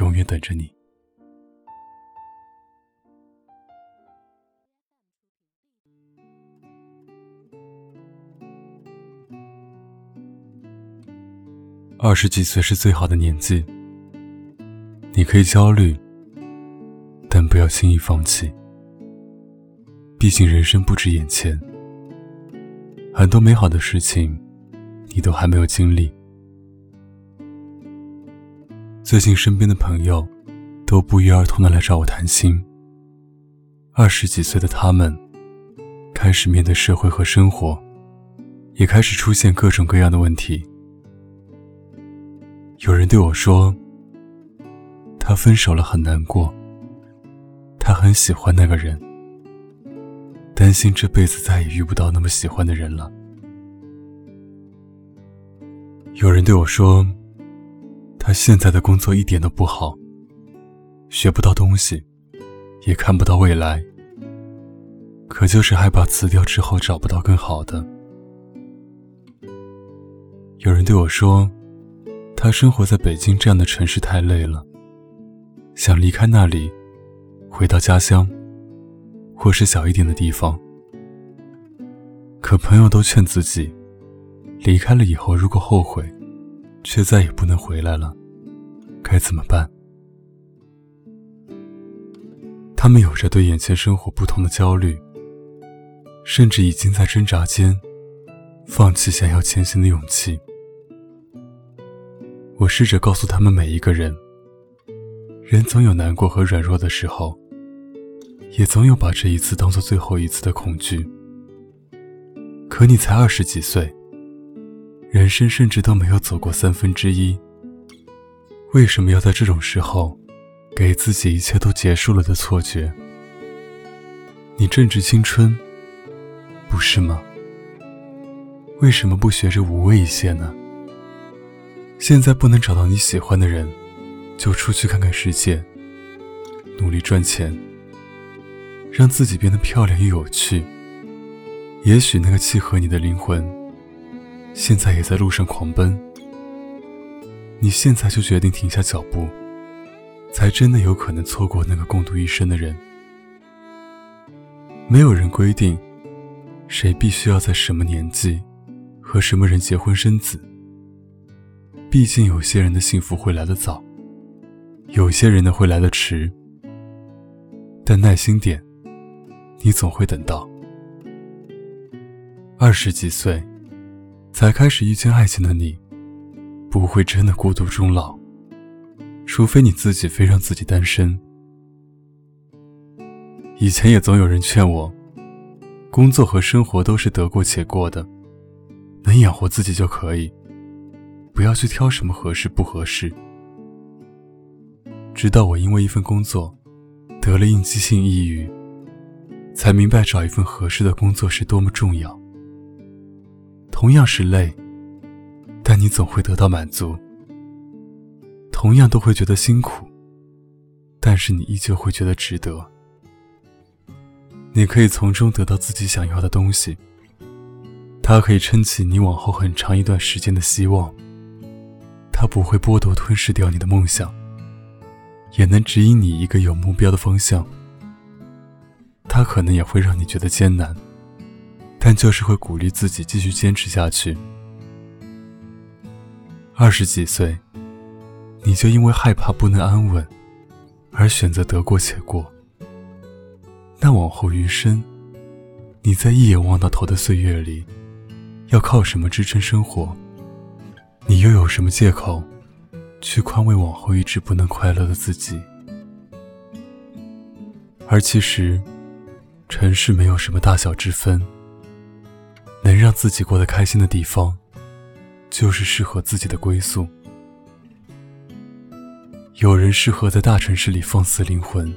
永远等着你。二十几岁是最好的年纪，你可以焦虑，但不要轻易放弃。毕竟人生不止眼前，很多美好的事情，你都还没有经历。最近身边的朋友都不约而同的来找我谈心。二十几岁的他们开始面对社会和生活，也开始出现各种各样的问题。有人对我说：“他分手了，很难过。他很喜欢那个人，担心这辈子再也遇不到那么喜欢的人了。”有人对我说。他现在的工作一点都不好，学不到东西，也看不到未来，可就是害怕辞掉之后找不到更好的。有人对我说，他生活在北京这样的城市太累了，想离开那里，回到家乡，或是小一点的地方。可朋友都劝自己，离开了以后如果后悔。却再也不能回来了，该怎么办？他们有着对眼前生活不同的焦虑，甚至已经在挣扎间放弃想要前行的勇气。我试着告诉他们每一个人：人总有难过和软弱的时候，也总有把这一次当做最后一次的恐惧。可你才二十几岁。人生甚至都没有走过三分之一，为什么要在这种时候，给自己一切都结束了的错觉？你正值青春，不是吗？为什么不学着无畏一些呢？现在不能找到你喜欢的人，就出去看看世界，努力赚钱，让自己变得漂亮又有趣。也许那个契合你的灵魂。现在也在路上狂奔，你现在就决定停下脚步，才真的有可能错过那个共度一生的人。没有人规定谁必须要在什么年纪和什么人结婚生子，毕竟有些人的幸福会来得早，有些人的会来得迟。但耐心点，你总会等到。二十几岁。才开始遇见爱情的你，不会真的孤独终老，除非你自己非让自己单身。以前也总有人劝我，工作和生活都是得过且过的，能养活自己就可以，不要去挑什么合适不合适。直到我因为一份工作得了应激性抑郁，才明白找一份合适的工作是多么重要。同样是累，但你总会得到满足。同样都会觉得辛苦，但是你依旧会觉得值得。你可以从中得到自己想要的东西，它可以撑起你往后很长一段时间的希望。它不会剥夺吞噬掉你的梦想，也能指引你一个有目标的方向。它可能也会让你觉得艰难。但就是会鼓励自己继续坚持下去。二十几岁，你就因为害怕不能安稳，而选择得过且过。那往后余生，你在一眼望到头的岁月里，要靠什么支撑生活？你又有什么借口，去宽慰往后一直不能快乐的自己？而其实，尘世没有什么大小之分。能让自己过得开心的地方，就是适合自己的归宿。有人适合在大城市里放肆灵魂，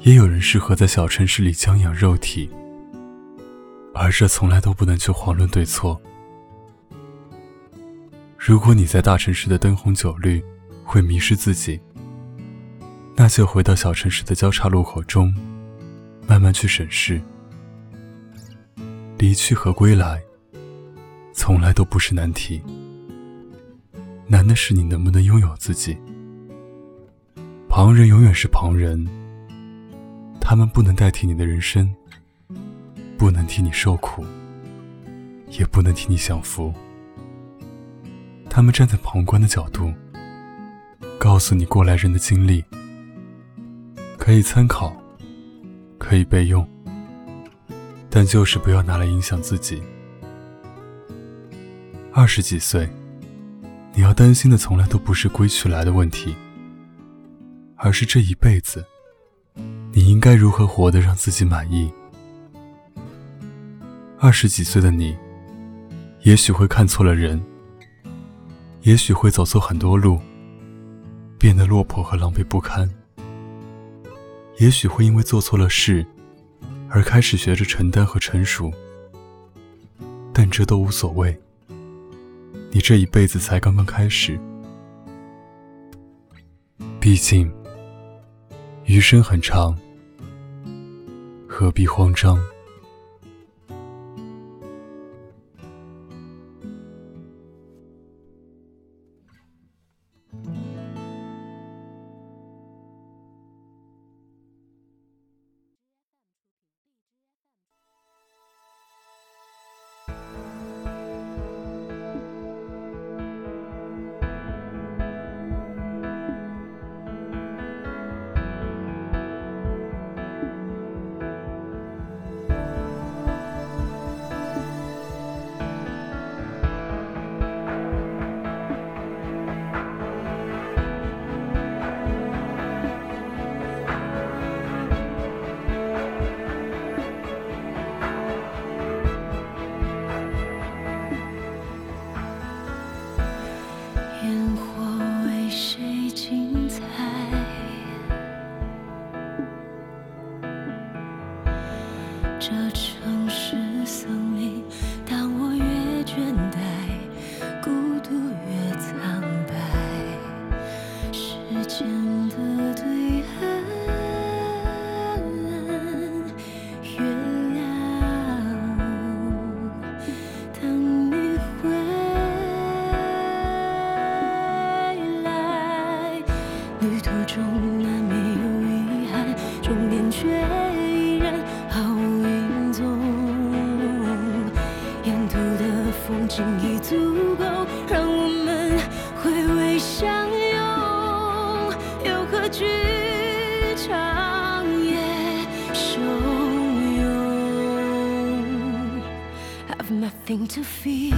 也有人适合在小城市里将养肉体，而这从来都不能去遑论对错。如果你在大城市的灯红酒绿会迷失自己，那就回到小城市的交叉路口中，慢慢去审视。离去和归来，从来都不是难题，难的是你能不能拥有自己。旁人永远是旁人，他们不能代替你的人生，不能替你受苦，也不能替你享福。他们站在旁观的角度，告诉你过来人的经历。可以参考，可以备用，但就是不要拿来影响自己。二十几岁，你要担心的从来都不是归去来的问题，而是这一辈子，你应该如何活得让自己满意。二十几岁的你，也许会看错了人，也许会走错很多路，变得落魄和狼狈不堪。也许会因为做错了事，而开始学着承担和成熟，但这都无所谓。你这一辈子才刚刚开始，毕竟余生很长，何必慌张？却依然毫无影踪。沿途的风景已足够让我们回味相拥，又何惧长夜汹涌？Have nothing to fear，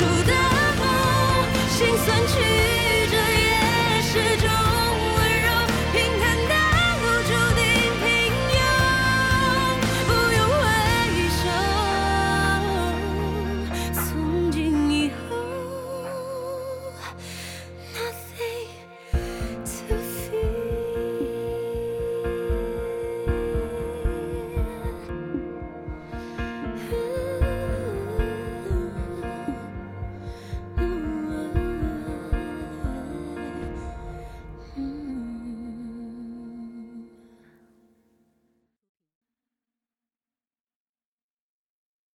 出的风，心酸去。